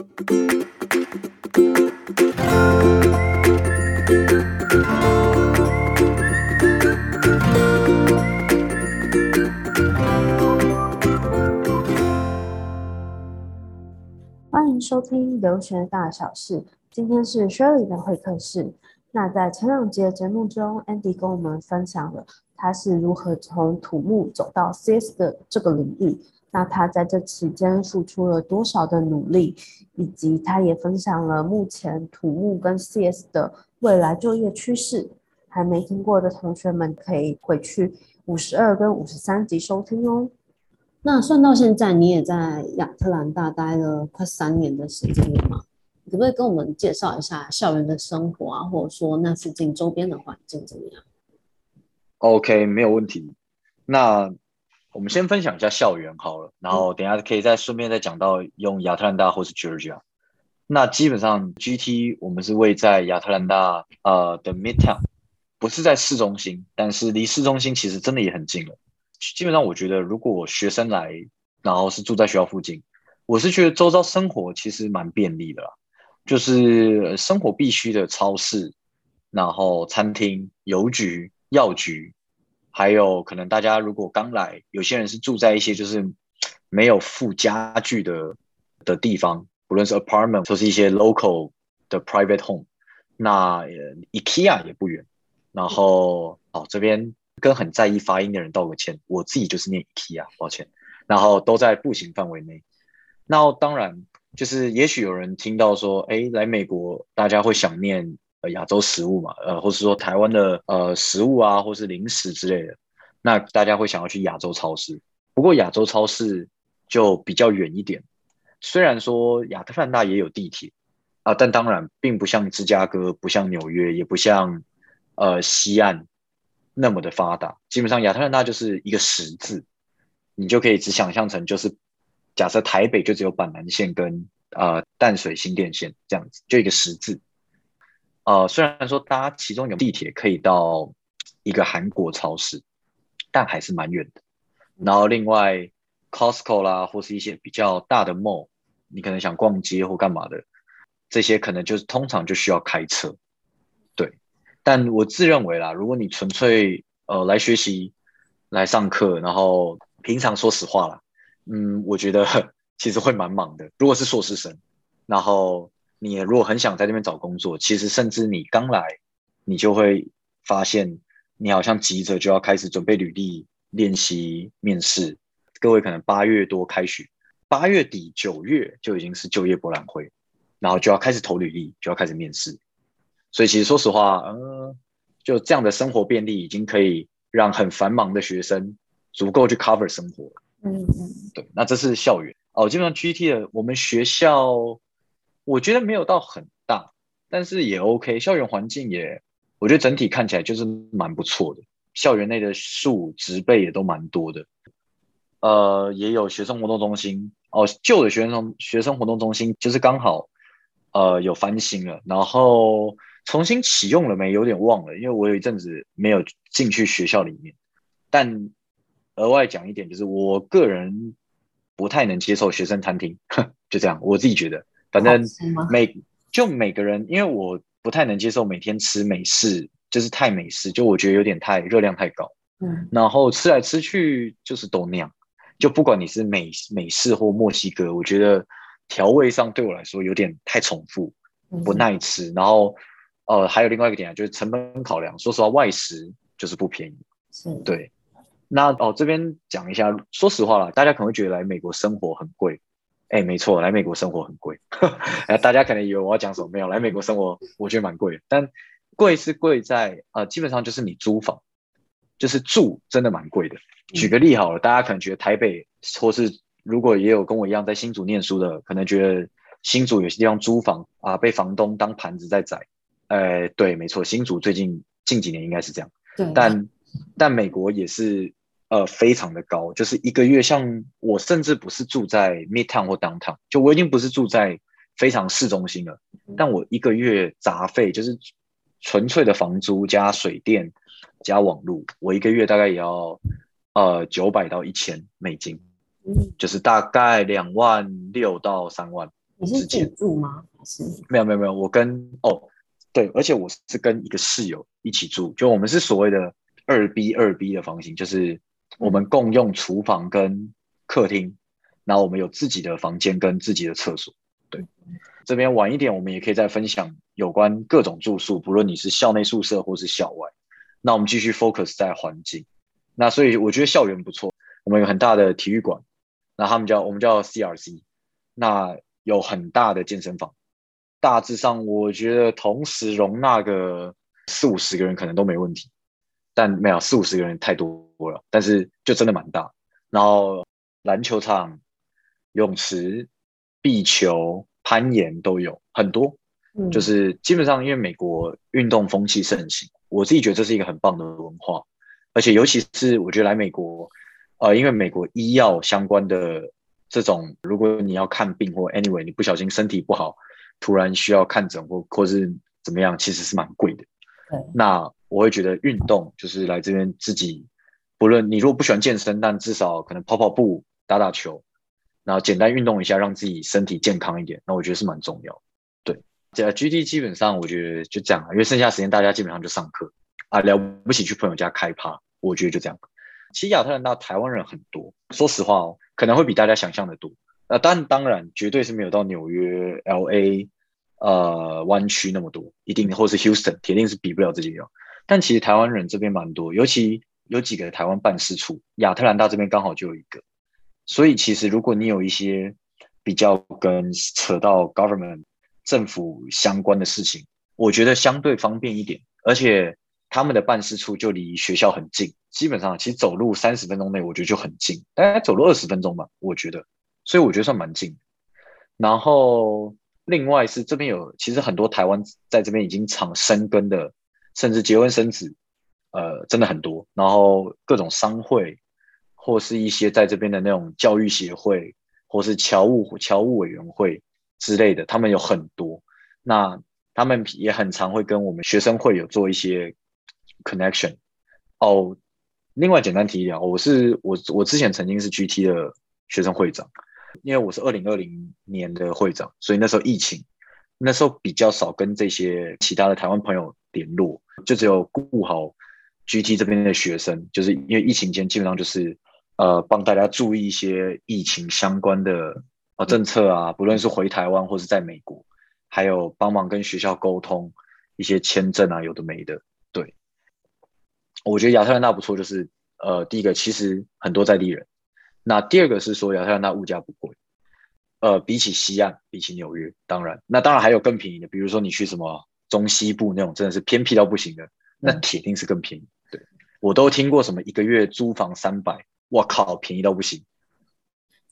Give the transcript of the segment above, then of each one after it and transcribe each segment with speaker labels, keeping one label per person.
Speaker 1: 欢迎收听留学大小事，今天是 Shirley 的会客室。那在前两节节目中，Andy 跟我们分享了他是如何从土木走到 CS 的这个领域。那他在这期间付出了多少的努力，以及他也分享了目前土木跟 CS 的未来就业趋势。还没听过的同学们可以回去五十二跟五十三集收听哦。那算到现在，你也在亚特兰大待了快三年的时间了吗？可不可以跟我们介绍一下校园的生活啊，或者说那附近周边的环境怎么样
Speaker 2: ？OK，没有问题。那我们先分享一下校园好了，然后等一下可以再顺便再讲到用亚特兰大或是 Georgia。那基本上 GT 我们是位在亚特兰大呃的 Midtown，不是在市中心，但是离市中心其实真的也很近了。基本上我觉得如果学生来，然后是住在学校附近，我是觉得周遭生活其实蛮便利的啦。就是生活必须的超市，然后餐厅、邮局、药局，还有可能大家如果刚来，有些人是住在一些就是没有附家具的的地方，不论是 apartment 或是一些 local 的 private home，那 IKEA 也不远。然后哦，这边跟很在意发音的人道个歉，我自己就是念 IKEA，抱歉。然后都在步行范围内。那当然。就是也许有人听到说，哎，来美国大家会想念呃亚洲食物嘛，呃，或是说台湾的呃食物啊，或是零食之类的，那大家会想要去亚洲超市。不过亚洲超市就比较远一点，虽然说亚特兰大也有地铁啊，但当然并不像芝加哥，不像纽约，也不像呃西岸那么的发达。基本上亚特兰大就是一个十字，你就可以只想象成就是。假设台北就只有板南线跟呃淡水新店线这样子，就一个十字。呃，虽然说搭其中有地铁可以到一个韩国超市，但还是蛮远的。然后另外 Costco 啦，或是一些比较大的 mall，你可能想逛街或干嘛的，这些可能就是通常就需要开车。对，但我自认为啦，如果你纯粹呃来学习、来上课，然后平常说实话啦。嗯，我觉得 其实会蛮忙的。如果是硕士生，然后你如果很想在那边找工作，其实甚至你刚来，你就会发现你好像急着就要开始准备履历、练习面试。各位可能八月多开学，八月底九月就已经是就业博览会，然后就要开始投履历，就要开始面试。所以其实说实话，嗯，就这样的生活便利已经可以让很繁忙的学生足够去 cover 生活。
Speaker 1: 嗯嗯，
Speaker 2: 对，那这是校园哦。基本上 GT 的我们学校，我觉得没有到很大，但是也 OK。校园环境也，我觉得整体看起来就是蛮不错的。校园内的树植被也都蛮多的，呃，也有学生活动中心哦。旧的学生学生活动中心就是刚好呃有翻新了，然后重新启用了没？有点忘了，因为我有一阵子没有进去学校里面，但。额外讲一点，就是我个人不太能接受学生餐厅，就这样，我自己觉得，反正每就每个人，因为我不太能接受每天吃美式，就是太美式，就我觉得有点太热量太高，嗯，然后吃来吃去就是都那样，就不管你是美美式或墨西哥，我觉得调味上对我来说有点太重复，不耐吃，然后呃还有另外一个点啊，就是成本考量，说实话外食就是不便宜，是。对。那哦，这边讲一下，说实话啦，大家可能会觉得来美国生活很贵，哎，没错，来美国生活很贵。哎，大家可能以为我要讲什么？没有，来美国生活我觉得蛮贵的，但贵是贵在呃，基本上就是你租房，就是住真的蛮贵的。举个例好了，大家可能觉得台北，或是如果也有跟我一样在新竹念书的，可能觉得新竹有些地方租房啊，被房东当盘子在宰。哎，对，没错，新竹最近近几年应该是这样，对，但但美国也是。呃，非常的高，就是一个月，像我甚至不是住在 Midtown 或 Downtown，就我已经不是住在非常市中心了，但我一个月杂费就是纯粹的房租加水电加网络，我一个月大概也要呃九百到一千美金，就是大概两万六到三万，
Speaker 1: 你是自己住吗？还是
Speaker 2: 没有没有没有，我跟哦对，而且我是跟一个室友一起住，就我们是所谓的二 B 二 B 的房型，就是我们共用厨房跟客厅，然后我们有自己的房间跟自己的厕所。对，这边晚一点我们也可以再分享有关各种住宿，不论你是校内宿舍或是校外。那我们继续 focus 在环境。那所以我觉得校园不错，我们有很大的体育馆，那他们叫我们叫 CRC，那有很大的健身房，大致上我觉得同时容纳个四五十个人可能都没问题，但没有四五十个人太多了，但是就真的蛮大。然后篮球场、泳池、壁球、攀岩都有很多，就是基本上因为美国运动风气盛行。我自己觉得这是一个很棒的文化，而且尤其是我觉得来美国，呃，因为美国医药相关的这种，如果你要看病或 anyway 你不小心身体不好，突然需要看诊或或是怎么样，其实是蛮贵的。那我会觉得运动就是来这边自己，不论你如果不喜欢健身，但至少可能跑跑步、打打球，然后简单运动一下，让自己身体健康一点，那我觉得是蛮重要。对这 GT 基本上我觉得就这样，因为剩下时间大家基本上就上课啊，了不起去朋友家开趴，我觉得就这样。其实亚特兰大台湾人很多，说实话哦，可能会比大家想象的多。呃，但当然绝对是没有到纽约、LA、呃湾区那么多，一定或是 Houston，铁定是比不了这几个。但其实台湾人这边蛮多，尤其有几个台湾办事处，亚特兰大这边刚好就有一个。所以其实如果你有一些比较跟扯到 government。政府相关的事情，我觉得相对方便一点，而且他们的办事处就离学校很近，基本上其实走路三十分钟内，我觉得就很近，大概走路二十分钟吧，我觉得，所以我觉得算蛮近。然后另外是这边有，其实很多台湾在这边已经长生根的，甚至结婚生子，呃，真的很多。然后各种商会或是一些在这边的那种教育协会，或是侨务侨务委员会。之类的，他们有很多，那他们也很常会跟我们学生会有做一些 connection。哦，另外简单提一点，我是我我之前曾经是 GT 的学生会长，因为我是二零二零年的会长，所以那时候疫情，那时候比较少跟这些其他的台湾朋友联络，就只有顾好 GT 这边的学生，就是因为疫情间基本上就是呃帮大家注意一些疫情相关的呃。政策啊，不论是回台湾或是在美国，还有帮忙跟学校沟通一些签证啊，有的没的。对，我觉得亚特兰大不错，就是呃，第一个其实很多在地人，那第二个是说亚特兰大物价不贵，呃，比起西岸，比起纽约，当然，那当然还有更便宜的，比如说你去什么中西部那种真的是偏僻到不行的，那铁定是更便宜。对，我都听过什么一个月租房三百，我靠，便宜到不行。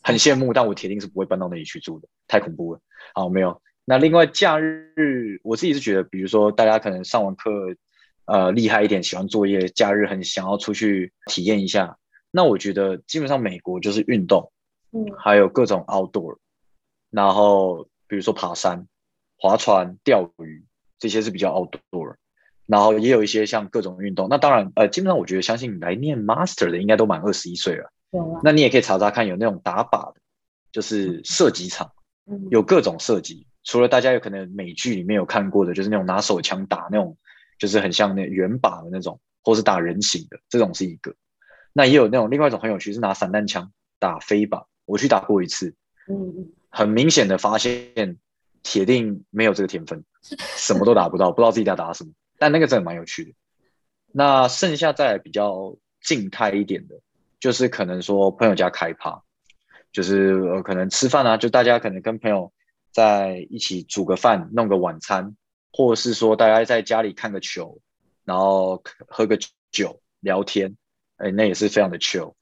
Speaker 2: 很羡慕，但我铁定是不会搬到那里去住的，太恐怖了。好，没有。那另外假日，我自己是觉得，比如说大家可能上完课，呃，厉害一点，喜欢作业，假日很想要出去体验一下。那我觉得基本上美国就是运动，嗯，还有各种 outdoor，然后比如说爬山、划船、钓鱼，这些是比较 outdoor。然后也有一些像各种运动。那当然，呃，基本上我觉得，相信来念 master 的应该都满二十一岁了。那你也可以查查看，有那种打靶的，就是射击场，有各种射击。除了大家有可能美剧里面有看过的，就是那种拿手枪打那种，就是很像那圆靶的那种，或是打人形的，这种是一个。那也有那种另外一种很有趣，是拿散弹枪打飞靶。我去打过一次，很明显的发现，铁定没有这个天分，什么都打不到，不知道自己在打什么。但那个真的蛮有趣的。那剩下再比较静态一点的。就是可能说朋友家开趴，就是可能吃饭啊，就大家可能跟朋友在一起煮个饭，弄个晚餐，或者是说大家在家里看个球，然后喝个酒聊天，哎，那也是非常的 chill。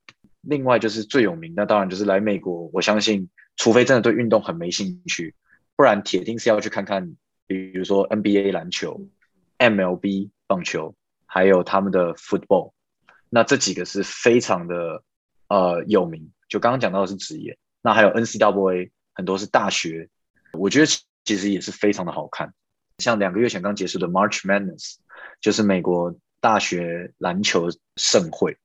Speaker 2: 另外就是最有名，那当然就是来美国，我相信除非真的对运动很没兴趣，不然铁定是要去看看，比如说 NBA 篮球、MLB 棒球，还有他们的 football。那这几个是非常的呃有名，就刚刚讲到的是职业，那还有 NCAA 很多是大学，我觉得其实也是非常的好看。像两个月前刚结束的 March Madness，就是美国大学篮球盛会，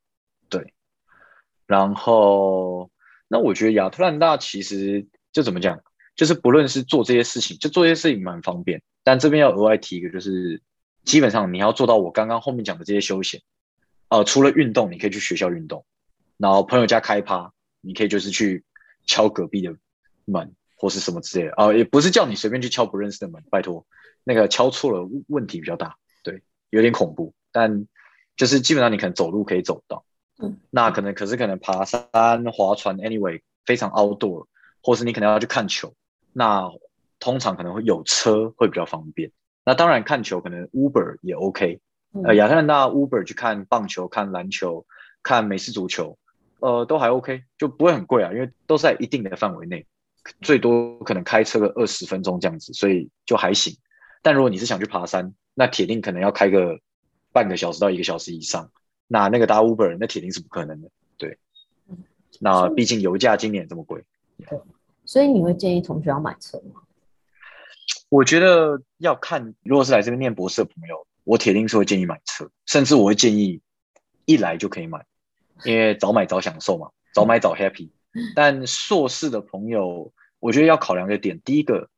Speaker 2: 然后那我觉得亚特兰大其实就怎么讲，就是不论是做这些事情，就做这些事情蛮方便。但这边要额外提一个，就是基本上你要做到我刚刚后面讲的这些休闲，呃，除了运动，你可以去学校运动，然后朋友家开趴，你可以就是去敲隔壁的门或是什么之类的啊、也不是叫你随便去敲不认识的门，拜托，那个敲错了问题比较大，对，有点恐怖。但就是基本上你可能走路可以走到，嗯，那可能可是可能爬山、划船，anyway 非常 outdoor，或是你可能要去看球，那。通常可能会有车会比较方便。那当然看球可能 Uber 也 OK。呃，亚特兰大 Uber 去看棒球、看篮球、看美式足球，呃，都还 OK，就不会很贵啊，因为都在一定的范围内，最多可能开车个二十分钟这样子，所以就还行。但如果你是想去爬山，那铁定可能要开个半个小时到一个小时以上。那那个搭 Uber 那铁定是不可能的。对，那毕竟油价今年这么贵。
Speaker 1: 对，所以你会建议同学要买车吗？
Speaker 2: 我觉得要看，如果是来这边念博士的朋友，我铁定是会建议买车，甚至我会建议一来就可以买，因为早买早享受嘛，早买早 happy。但硕士的朋友，我觉得要考量的点，第一个，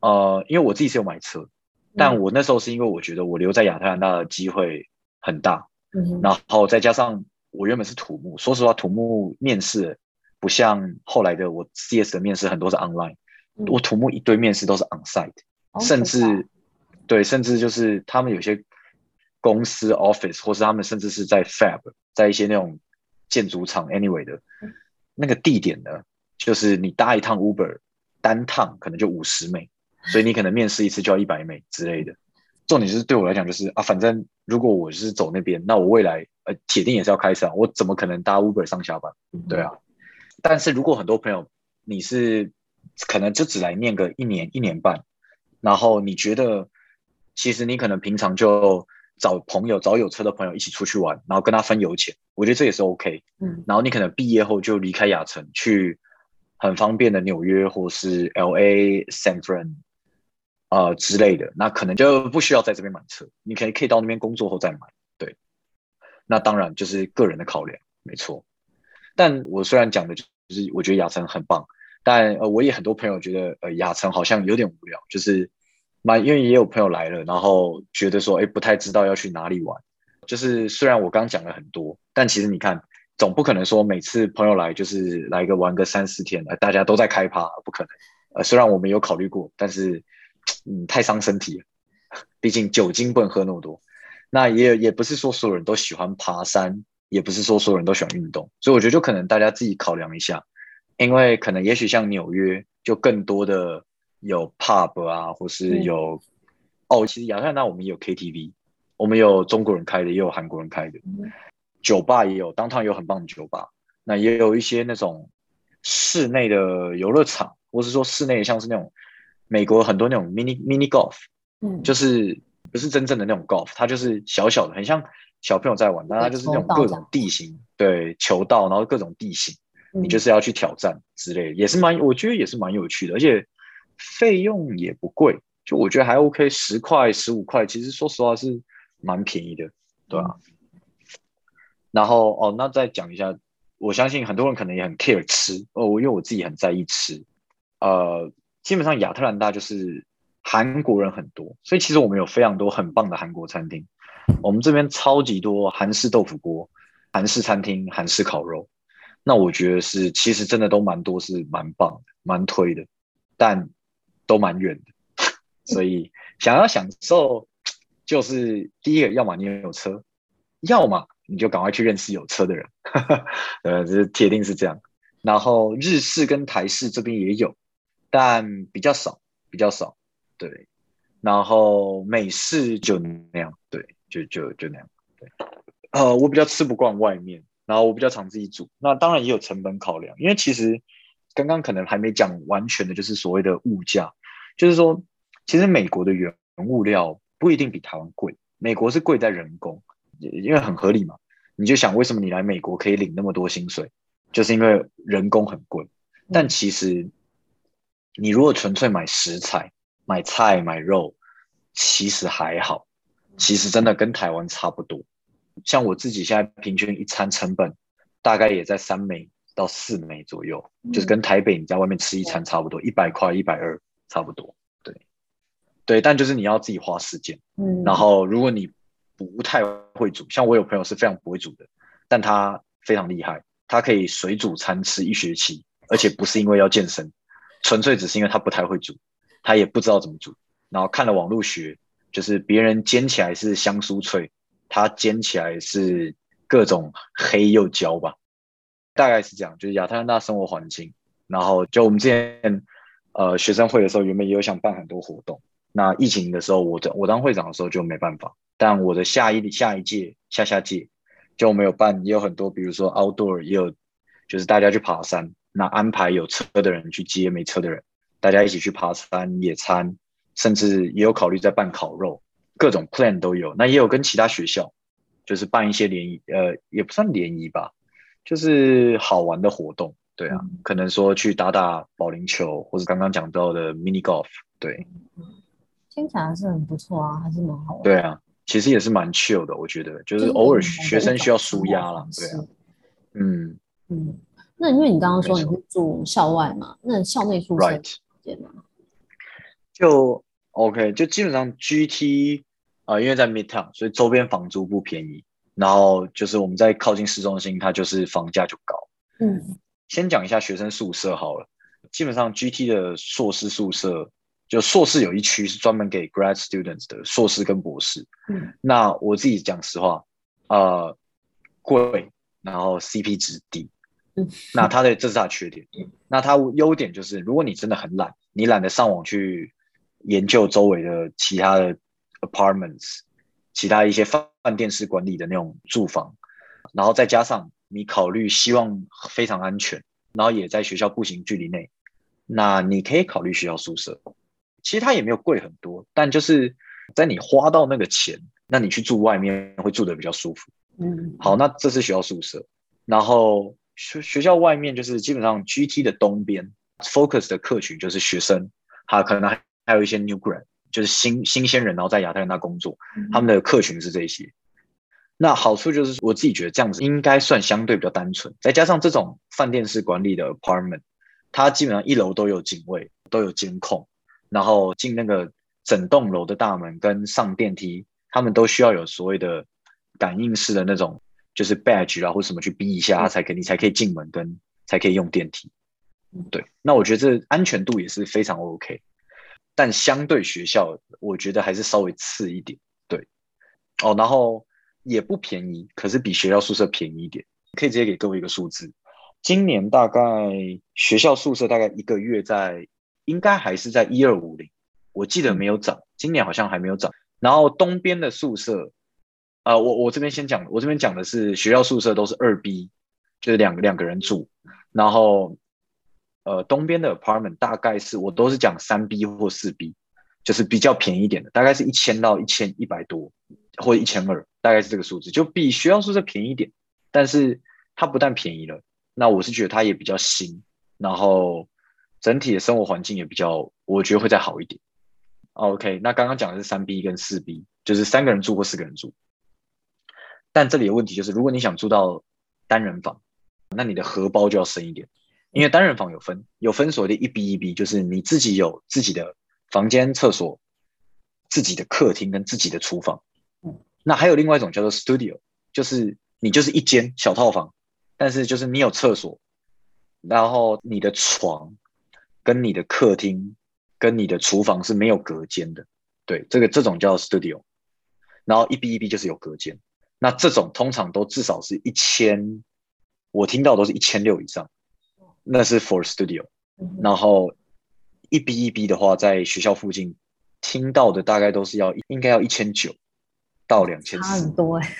Speaker 2: 呃，因为我自己是有买车，但我那时候是因为我觉得我留在亚特兰大的机会很大，嗯，然后再加上我原本是土木，说实话，土木面试不像后来的我 CS 的面试很多是 online，我土木一堆面试都是 onsite。甚至，对，甚至就是他们有些公司 office，或是他们甚至是在 fab，在一些那种建筑厂 anyway 的，那个地点呢，就是你搭一趟 Uber，单趟可能就五十美，所以你可能面试一次就要一百美之类的。重点就是对我来讲，就是啊，反正如果我是走那边，那我未来呃铁定也是要开车，我怎么可能搭 Uber 上下班？对啊。但是如果很多朋友你是可能就只来念个一年一年半。然后你觉得，其实你可能平常就找朋友，找有车的朋友一起出去玩，然后跟他分油钱，我觉得这也是 OK。嗯，然后你可能毕业后就离开亚城，去很方便的纽约或是 LA、San Fran 啊之类的，那可能就不需要在这边买车，你可以可以到那边工作后再买。对，那当然就是个人的考量，没错。但我虽然讲的就是我觉得亚城很棒。但呃，我也很多朋友觉得，呃，亚城好像有点无聊，就是，蛮因为也有朋友来了，然后觉得说，哎，不太知道要去哪里玩。就是虽然我刚讲了很多，但其实你看，总不可能说每次朋友来就是来个玩个三四天，呃，大家都在开趴，不可能。呃，虽然我们有考虑过，但是，嗯，太伤身体了，毕竟酒精不能喝那么多。那也也不是说所有人都喜欢爬山，也不是说所有人都喜欢运动，所以我觉得就可能大家自己考量一下。因为可能也许像纽约就更多的有 pub 啊，或是有、嗯、哦，其实亚特兰大我们也有 KTV，我们有中国人开的，也有韩国人开的，嗯、酒吧也有，当趟有很棒的酒吧。那也有一些那种室内的游乐场，或是说室内像是那种美国很多那种 mini mini golf，嗯，就是不是真正的那种 golf，它就是小小的，很像小朋友在玩，但它就是那种各种地形，对，球道，然后各种地形。你就是要去挑战之类的，也是蛮，我觉得也是蛮有趣的，而且费用也不贵，就我觉得还 OK，十块、十五块，其实说实话是蛮便宜的，对吧？嗯。然后哦，那再讲一下，我相信很多人可能也很 care 吃哦，因为我自己很在意吃，呃，基本上亚特兰大就是韩国人很多，所以其实我们有非常多很棒的韩国餐厅，我们这边超级多韩式豆腐锅、韩式餐厅、韩式烤肉。那我觉得是，其实真的都蛮多，是蛮棒的，蛮推的，但都蛮远的，所以想要享受，就是第一个，要么你有车，要么你就赶快去认识有车的人，呃，这是铁定是这样。然后日式跟台式这边也有，但比较少，比较少，对。然后美式就那样，对，就就就那样，对。呃，我比较吃不惯外面。然后我比较常自己煮，那当然也有成本考量，因为其实刚刚可能还没讲完全的，就是所谓的物价，就是说，其实美国的原物料不一定比台湾贵，美国是贵在人工，因为很合理嘛，你就想为什么你来美国可以领那么多薪水，就是因为人工很贵，但其实你如果纯粹买食材、买菜、买肉，其实还好，其实真的跟台湾差不多。像我自己现在平均一餐成本大概也在三美到四美左右，嗯、就是跟台北你在外面吃一餐差不多，一百块一百二差不多。对，对，但就是你要自己花时间。嗯，然后如果你不太会煮，像我有朋友是非常不会煮的，但他非常厉害，他可以水煮餐吃一学期，而且不是因为要健身，纯粹只是因为他不太会煮，他也不知道怎么煮，然后看了网络学，就是别人煎起来是香酥脆，他煎起来是各种黑又焦吧，大概是这样。就是亚特兰大生活环境，然后就我们之前呃学生会的时候，原本也有想办很多活动，那疫情的时候，我我当会长的时候就没办法。但我的下一下一届下下届就没有办，也有很多，比如说 outdoor，也有就是大家去爬山，那安排有车的人去接没车的人，大家一起去爬山野餐，甚至也有考虑在办烤肉，各种 plan 都有。那也有跟其他学校就是办一些联谊，呃，也不算联谊吧，就是好玩的活动。对啊，嗯、可能说去打打保龄球，或者刚刚讲到的 mini golf。对，
Speaker 1: 听起来是很不错啊，还是蛮好玩。
Speaker 2: 对啊。其实也是蛮 chill 的，我觉得，就是偶尔学生需要舒压啦，对啊，嗯
Speaker 1: 嗯，那因为你刚刚说你是住校外嘛，那校内宿舍
Speaker 2: 就 OK，就基本上 GT 啊、呃，因为在 Midtown，所以周边房租不便宜，然后就是我们在靠近市中心，它就是房价就高。嗯，先讲一下学生宿舍好了，基本上 GT 的硕士宿舍。就硕士有一区是专门给 grad students 的，硕士跟博士。嗯，那我自己讲实话，呃，贵，然后 CP 值低。嗯，那它的这是它的缺点。嗯，那它优点就是，如果你真的很懒，你懒得上网去研究周围的其他的 apartments，其他一些饭店式管理的那种住房，然后再加上你考虑希望非常安全，然后也在学校步行距离内，那你可以考虑学校宿舍。其实它也没有贵很多，但就是在你花到那个钱，那你去住外面会住的比较舒服。嗯，好，那这是学校宿舍，然后学学校外面就是基本上 GT 的东边 focus 的客群就是学生，还可能还有一些 new grad，就是新新鲜人，然后在亚特兰大工作，嗯、他们的客群是这些。那好处就是我自己觉得这样子应该算相对比较单纯，再加上这种饭店式管理的 apartment，它基本上一楼都有警卫，都有监控。然后进那个整栋楼的大门跟上电梯，他们都需要有所谓的感应式的那种，就是 badge 啊或什么去逼一下，他才可以你才可以进门跟才可以用电梯。对，那我觉得这安全度也是非常 OK，但相对学校，我觉得还是稍微次一点。对，哦，然后也不便宜，可是比学校宿舍便宜一点。可以直接给各位一个数字，今年大概学校宿舍大概一个月在。应该还是在一二五零，我记得没有涨，今年好像还没有涨。然后东边的宿舍，呃，我我这边先讲，我这边讲的是学校宿舍都是二 B，就是两两个人住。然后，呃，东边的 apartment 大概是我都是讲三 B 或四 B，就是比较便宜一点的，大概是一千到一千一百多，或一千二，大概是这个数字，就比学校宿舍便宜一点。但是它不但便宜了，那我是觉得它也比较新，然后。整体的生活环境也比较，我觉得会再好一点。OK，那刚刚讲的是三 B 跟四 B，就是三个人住或四个人住。但这里的问题就是，如果你想住到单人房，那你的荷包就要深一点，因为单人房有分，有分所谓的一 B 一 B，就是你自己有自己的房间、厕所、自己的客厅跟自己的厨房。那还有另外一种叫做 Studio，就是你就是一间小套房，但是就是你有厕所，然后你的床。跟你的客厅、跟你的厨房是没有隔间的，对，这个这种叫 studio，然后一 B 一 B 就是有隔间，那这种通常都至少是一千，我听到都是一千六以上，那是 for studio，然后一 B 一 B 的话，在学校附近听到的大概都是要应该要一千九到两千四，差很多哎，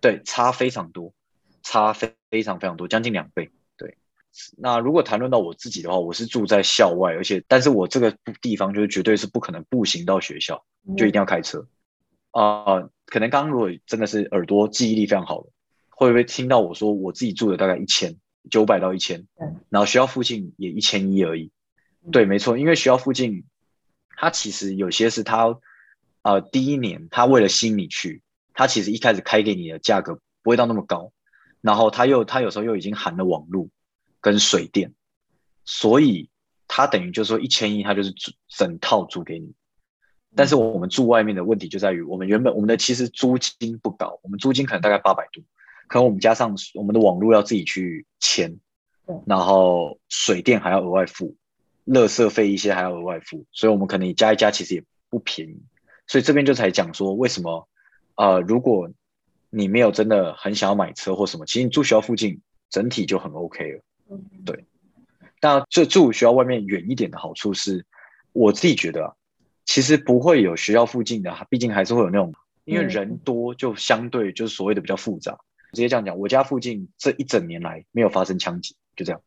Speaker 2: 对，差非常多，差非非常非常多，将近两倍。对那如果谈论到我自己的话，我是住在校外，而且但是我这个地方就是绝对是不可能步行到学校，就一定要开车。呃，可能刚刚如果真的是耳朵记忆力非常好的，会不会听到我说我自己住的大概一千九百到一千，然后学校附近也一千一而已。对，没错，因为学校附近，它其实有些是它，呃，第一年它为了吸引你去，它其实一开始开给你的价格不会到那么高，然后它又它有时候又已经含了网络。跟水电，所以他等于就是说一千一，他就是整套租给你。但是我们住外面的问题就在于，我们原本我们的其实租金不高，我们租金可能大概八百多，可能我们加上我们的网络要自己去签，然后水电还要额外付，垃圾费一些还要额外付，所以我们可能加一加其实也不便宜。所以这边就才讲说，为什么呃，如果你没有真的很想要买车或什么，其实你住学校附近整体就很 OK 了。对。那这住学校外面远一点的好处是，我自己觉得啊。其实不会有学校附近的，毕竟还是会有那种，因为人多就相对就是所谓的比较复杂。直接这样讲，我家附近这一整年来没有发生枪击，就这样。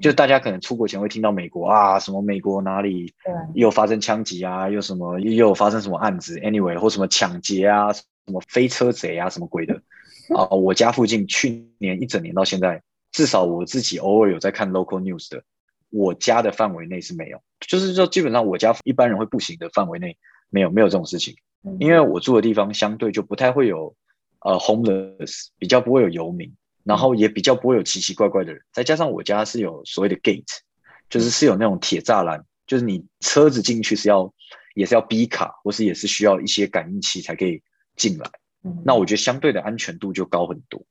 Speaker 2: 就大家可能出国前会听到美国啊，什么美国哪里又发生枪击啊，又什么又有发生什么案子，anyway 或什么抢劫啊，什么飞车贼啊，什么鬼的 啊。我家附近去年一整年到现在，至少我自己偶尔有在看 local news 的。我家的范围内是没有，就是说基本上我家一般人会步行的范围内没有没有这种事情，因为我住的地方相对就不太会有呃 homeless，比较不会有游民，然后也比较不会有奇奇怪怪的人，再加上我家是有所谓的 gate，就是是有那种铁栅栏，就是你车子进去是要也是要 B 卡，或是也是需要一些感应器才可以进来，那我觉得相对的安全度就高很多。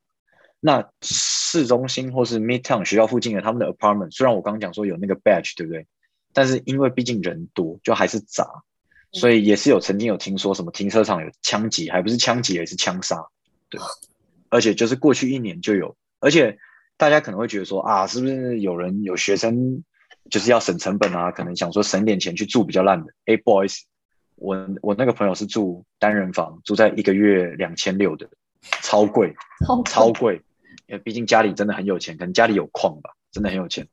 Speaker 2: 那市中心或是 Midtown 学校附近的他们的 apartment，虽然我刚刚讲说有那个 badge，对不对？但是因为毕竟人多，就还是杂，所以也是有曾经有听说什么停车场有枪击，还不是枪击，而是枪杀，对。而且就是过去一年就有，而且大家可能会觉得说啊，是不是有人有学生就是要省成本啊？可能想说省点钱去住比较烂的。哎，boys，我我那个朋友是住单人房，住在一个月两千六的，超贵，超贵。因为毕竟家里真的很有钱，可能家里有矿吧，真的很有钱。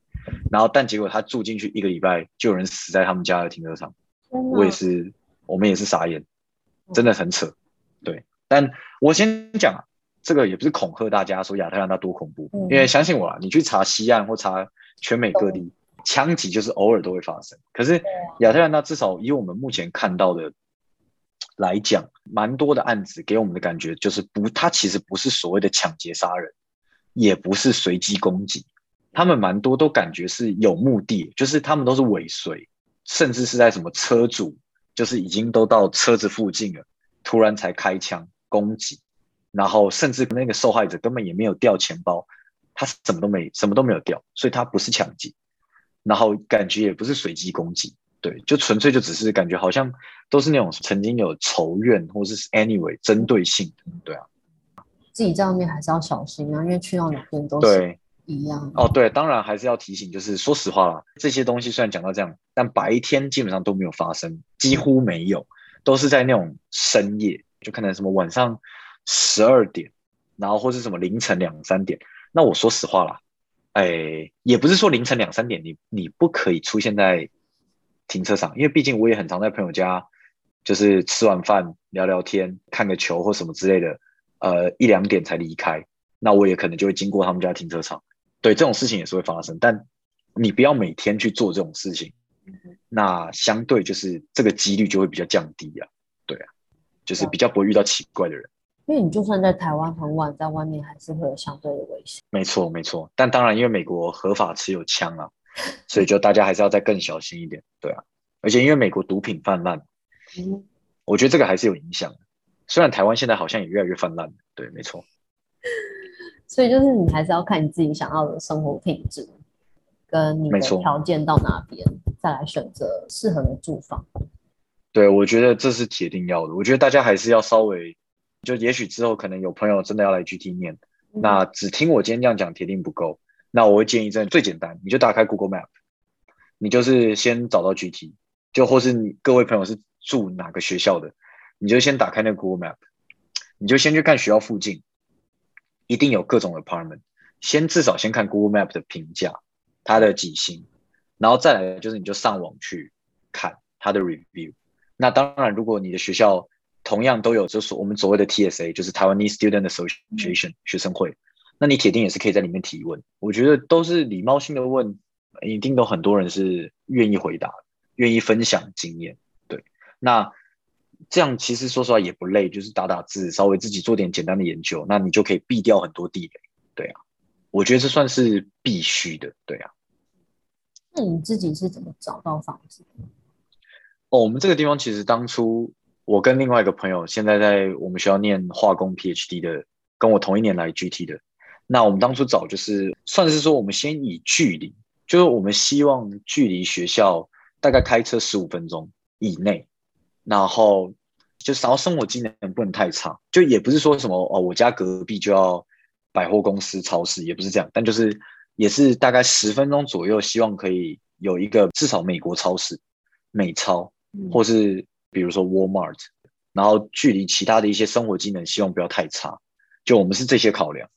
Speaker 2: 然后，但结果他住进去一个礼拜，就有人死在他们家的停车场。我也是，我们也是傻眼，真的很扯。对，但我先讲啊，这个也不是恐吓大家说亚特兰大多恐怖，因为相信我啊，你去查西岸或查全美各地，枪击就是偶尔都会发生。可是亚特兰大至少以我们目前看到的来讲，蛮多的案子给我们的感觉就是不，他其实不是所谓的抢劫杀人。也不是随机攻击，他们蛮多都感觉是有目的，就是他们都是尾随，甚至是在什么车主，就是已经都到车子附近了，突然才开枪攻击，然后甚至那个受害者根本也没有掉钱包，他什么都没，什么都没有掉，所以他不是抢劫，然后感觉也不是随机攻击，对，就纯粹就只是感觉好像都是那种曾经有仇怨或是 anyway 针对性的，对啊。
Speaker 1: 自己在外面还是要小心啊，因为去到哪边都是一样。
Speaker 2: 哦，对，当然还是要提醒，就是说实话啦，这些东西虽然讲到这样，但白天基本上都没有发生，几乎没有，都是在那种深夜，就可能什么晚上十二点，然后或是什么凌晨两三点。那我说实话啦，哎，也不是说凌晨两三点你你不可以出现在停车场，因为毕竟我也很常在朋友家，就是吃完饭聊聊天、看个球或什么之类的。呃，一两点才离开，那我也可能就会经过他们家停车场。对，这种事情也是会发生，但你不要每天去做这种事情，那相对就是这个几率就会比较降低啊。对啊，就是比较不会遇到奇怪的人。
Speaker 1: 因为你就算在台湾很晚，在外面还是会有相对的危险。
Speaker 2: 没错，没错。但当然，因为美国合法持有枪啊，所以就大家还是要再更小心一点。对啊，而且因为美国毒品泛滥，嗯、我觉得这个还是有影响的。虽然台湾现在好像也越来越泛滥，对，没错。
Speaker 1: 所以就是你还是要看你自己想要的生活品质，跟你的条件到哪边，再来选择适合的住房。
Speaker 2: 对，我觉得这是铁定要的。我觉得大家还是要稍微，就也许之后可能有朋友真的要来 GT 念，嗯、那只听我今天这样讲，铁定不够。那我会建议，这最简单，你就打开 Google Map，你就是先找到 GT，就或是你各位朋友是住哪个学校的。你就先打开那个 Google Map，你就先去看学校附近，一定有各种 apartment。先至少先看 Google Map 的评价，它的几星，然后再来就是你就上网去看它的 review。那当然，如果你的学校同样都有就是我们所谓的 TSA，就是 Taiwanese Student Association 学生会，那你铁定也是可以在里面提问。我觉得都是礼貌性的问，一定都很多人是愿意回答，愿意分享经验。对，那。这样其实说实话也不累，就是打打字，稍微自己做点简单的研究，那你就可以避掉很多地雷。对啊，我觉得这算是必须的，对啊。
Speaker 1: 那你自己是怎么找到房子？
Speaker 2: 哦，我们这个地方其实当初我跟另外一个朋友，现在在我们学校念化工 PhD 的，跟我同一年来 GT 的。那我们当初找就是算是说，我们先以距离，就是我们希望距离学校大概开车十五分钟以内，然后就然后生活机能不能太差，就也不是说什么哦，我家隔壁就要百货公司、超市，也不是这样，但就是也是大概十分钟左右，希望可以有一个至少美国超市、美超。或是比如说 Walmart，然后距离其他的一些生活机能，希望不要太差。就我们是这些考量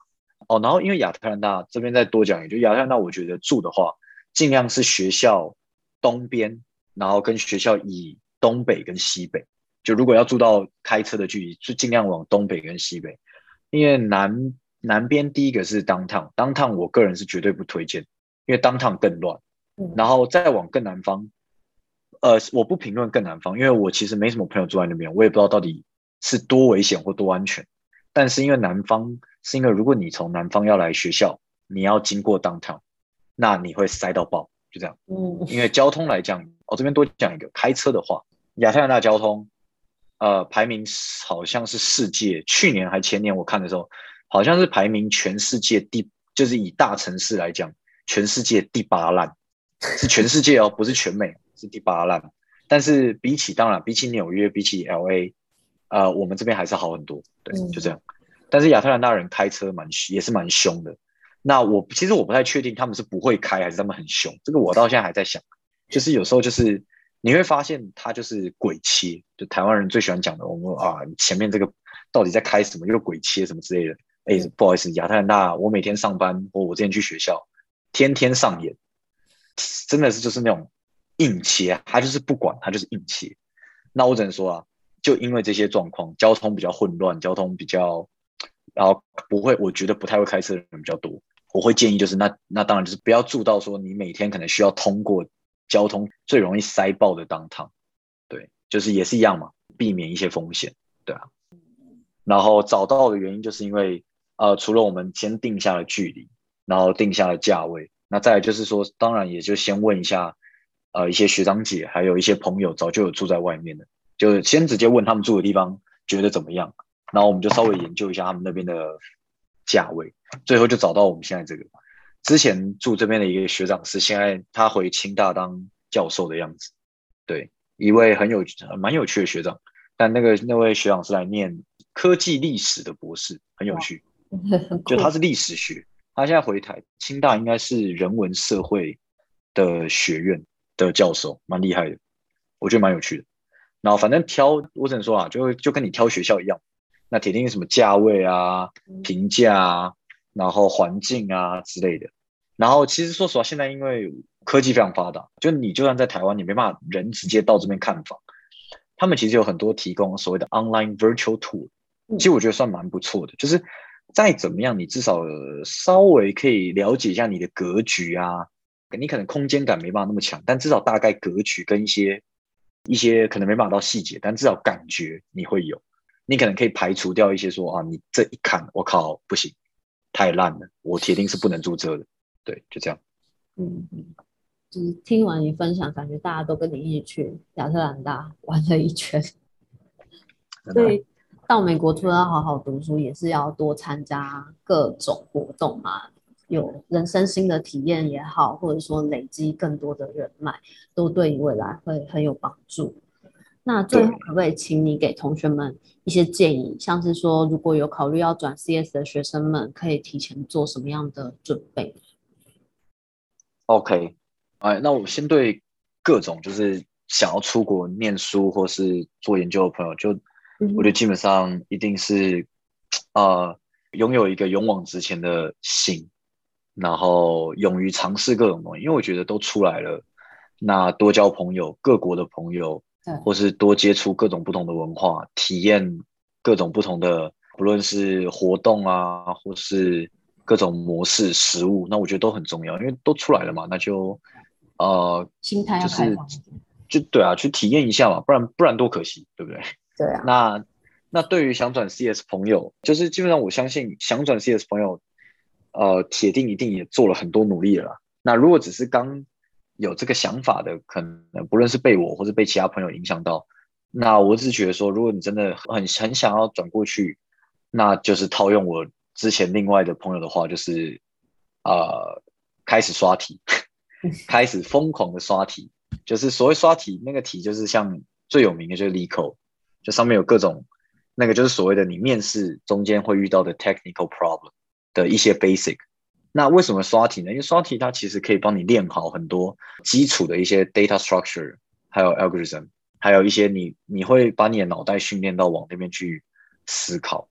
Speaker 2: 哦。然后因为亚特兰大这边再多讲一句，亚特兰大我觉得住的话，尽量是学校东边，然后跟学校以东北跟西北。就如果要住到开车的距离，就尽量往东北跟西北。因为南南边第一个是 Downtown，Downtown 我个人是绝对不推荐，因为 Downtown 更乱。然后再往更南方。呃，我不评论更南方，因为我其实没什么朋友住在那边，我也不知道到底是多危险或多安全。但是因为南方，是因为如果你从南方要来学校，你要经过 downtown，那你会塞到爆，就这样。嗯，因为交通来讲，我这边多讲一个，开车的话，亚特兰大交通，呃，排名好像是世界去年还前年我看的时候，好像是排名全世界第，就是以大城市来讲，全世界第八烂，是全世界哦，不是全美。是第八烂，但是比起当然比起纽约，比起 LA，呃，我们这边还是好很多，对，就这样。但是亚特兰大人开车蛮也是蛮凶的。那我其实我不太确定他们是不会开还是他们很凶，这个我到现在还在想。就是有时候就是你会发现他就是鬼切，就台湾人最喜欢讲的，我们啊前面这个到底在开什么又鬼切什么之类的。哎，不好意思，亚特兰大我每天上班或我之前去学校，天天上演，真的是就是那种。硬切，他就是不管，他就是硬切。那我只能说啊，就因为这些状况，交通比较混乱，交通比较，然后不会，我觉得不太会开车的人比较多。我会建议就是，那那当然就是不要住到说你每天可能需要通过交通最容易塞爆的当趟。对，就是也是一样嘛，避免一些风险，对啊。然后找到的原因就是因为，呃，除了我们先定下了距离，然后定下了价位，那再来就是说，当然也就先问一下。呃，一些学长姐，还有一些朋友，早就有住在外面的，就是先直接问他们住的地方觉得怎么样，然后我们就稍微研究一下他们那边的价位，最后就找到我们现在这个。之前住这边的一个学长是现在他回清大当教授的样子，对，一位很有蛮有趣的学长，但那个那位学长是来念科技历史的博士，很有趣，就他是历史学，他现在回台清大应该是人文社会的学院。的教授蛮厉害的，我觉得蛮有趣的。然后反正挑，我只能说啊，就就跟你挑学校一样，那铁定什么价位啊、评价啊，然后环境啊之类的。然后其实说实话，现在因为科技非常发达，就你就算在台湾，你没办法人直接到这边看房，他们其实有很多提供所谓的 online virtual tour，其实我觉得算蛮不错的。就是再怎么样，你至少稍微可以了解一下你的格局啊。你可能空间感没办法那么强，但至少大概格局跟一些一些可能没办法到细节，但至少感觉你会有。你可能可以排除掉一些说啊，你这一看我靠不行，太烂了，我铁定是不能住这的。对，就这样。
Speaker 1: 嗯嗯，就是听完你分享，感觉大家都跟你一起去亚特兰大玩了一圈。所以到美国除了要好好读书，也是要多参加各种活动嘛。有人生新的体验也好，或者说累积更多的人脉，都对你未来会很有帮助。那最后可不可以请你给同学们一些建议，像是说如果有考虑要转 CS 的学生们，可以提前做什么样的准备
Speaker 2: ？OK，哎，那我先对各种就是想要出国念书或是做研究的朋友，就我觉得基本上一定是呃，拥、呃、有一个勇往直前的心。然后勇于尝试各种东西，因为我觉得都出来了，那多交朋友，各国的朋友，或是多接触各种不同的文化，体验各种不同的，不论是活动啊，或是各种模式、食物，那我觉得都很重要，因为都出来了嘛，那就呃，
Speaker 1: 心态
Speaker 2: 就是就对啊，去体验一下嘛，不然不然多可惜，对不对？
Speaker 1: 对啊。
Speaker 2: 那那对于想转 CS 朋友，就是基本上我相信想转 CS 朋友。呃，铁定一定也做了很多努力了啦。那如果只是刚有这个想法的，可能不论是被我或是被其他朋友影响到，那我只是觉得说，如果你真的很很想要转过去，那就是套用我之前另外的朋友的话，就是呃，开始刷题，开始疯狂的刷题，就是所谓刷题，那个题就是像最有名的就是 LeetCode，就上面有各种那个就是所谓的你面试中间会遇到的 technical problem 的一些 basic。那为什么刷题呢？因为刷题它其实可以帮你练好很多基础的一些 data structure，还有 algorithm，还有一些你你会把你的脑袋训练到往那边去思考。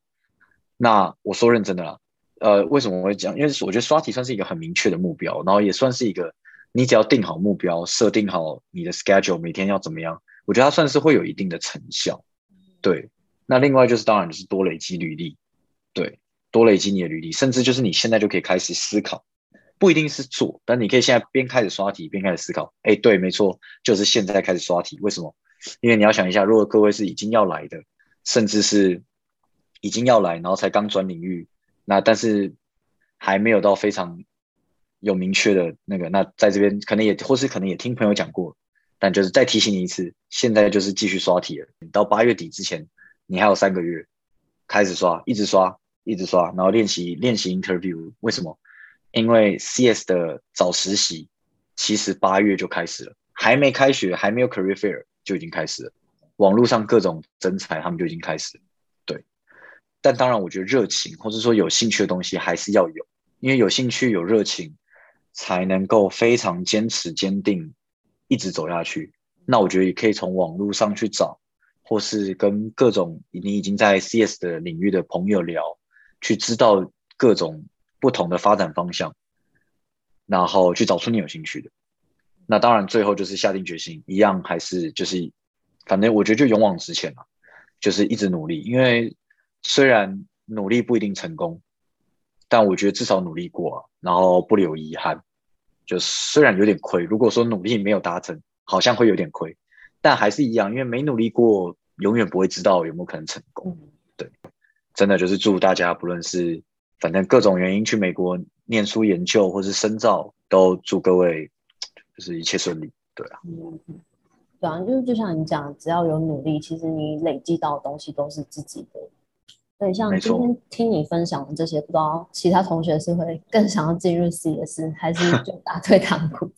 Speaker 2: 那我说认真的啦，呃，为什么我会讲？因为我觉得刷题算是一个很明确的目标，然后也算是一个你只要定好目标，设定好你的 schedule，每天要怎么样，我觉得它算是会有一定的成效。对，那另外就是当然就是多累积履历，对。多累积你的履历，甚至就是你现在就可以开始思考，不一定是做，但你可以现在边开始刷题边开始思考。哎，对，没错，就是现在开始刷题。为什么？因为你要想一下，如果各位是已经要来的，甚至是已经要来，然后才刚转领域，那但是还没有到非常有明确的那个，那在这边可能也或是可能也听朋友讲过，但就是再提醒你一次，现在就是继续刷题了。你到八月底之前，你还有三个月，开始刷，一直刷。一直刷，然后练习练习 interview。为什么？因为 CS 的早实习其实八月就开始了，还没开学，还没有 career fair 就已经开始了。网络上各种征才，他们就已经开始了。对，但当然，我觉得热情或者说有兴趣的东西还是要有，因为有兴趣有热情，才能够非常坚持坚定，一直走下去。那我觉得也可以从网络上去找，或是跟各种你已经在 CS 的领域的朋友聊。去知道各种不同的发展方向，然后去找出你有兴趣的。那当然，最后就是下定决心，一样还是就是，反正我觉得就勇往直前嘛，就是一直努力。因为虽然努力不一定成功，但我觉得至少努力过，然后不留遗憾。就虽然有点亏，如果说努力没有达成，好像会有点亏，但还是一样，因为没努力过，永远不会知道有没有可能成功。对。真的就是祝大家，不论是反正各种原因去美国念书研究，或是深造，都祝各位就是一切顺利。对啊，嗯，
Speaker 1: 对啊，就是就像你讲，只要有努力，其实你累积到的东西都是自己的。对，像今天听你分享的这些，不知道其他同学是会 更想要进入 CS，还是就打退堂鼓？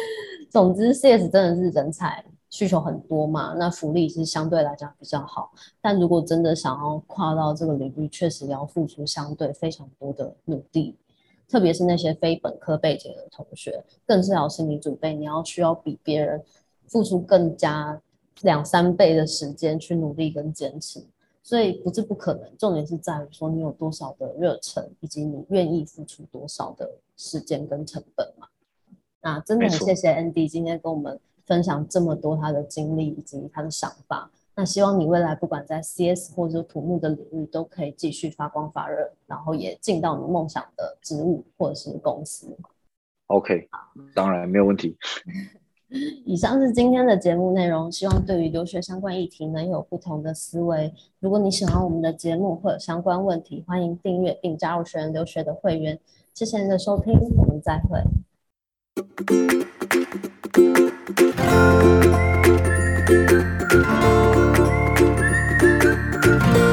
Speaker 1: 总之，CS 真的是人才。需求很多嘛，那福利是相对来讲比较好。但如果真的想要跨到这个领域，确实要付出相对非常多的努力，特别是那些非本科背景的同学，更是要心理准备，你要需要比别人付出更加两三倍的时间去努力跟坚持。所以不是不可能，重点是在于说你有多少的热忱，以及你愿意付出多少的时间跟成本嘛。那真的很谢谢 Andy 今天跟我们。分享这么多他的经历以及他的想法，那希望你未来不管在 CS 或者土木的领域，都可以继续发光发热，然后也进到你梦想的职务或者是公司。
Speaker 2: OK，当然没有问题。
Speaker 1: 以上是今天的节目内容，希望对于留学相关议题能有不同的思维。如果你喜欢我们的节目或有相关问题，欢迎订阅并加入学人留学的会员。谢谢您的收听，我们再会。Thank you.